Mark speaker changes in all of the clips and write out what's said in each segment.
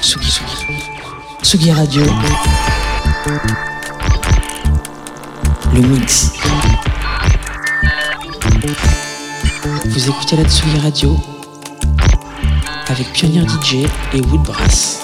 Speaker 1: Tsugi, Tsugi. Tsugi Radio. Le mix. Vous écoutez la Tsugi Radio avec Pionnier DJ et Woodbrass.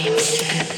Speaker 1: Amsterdam.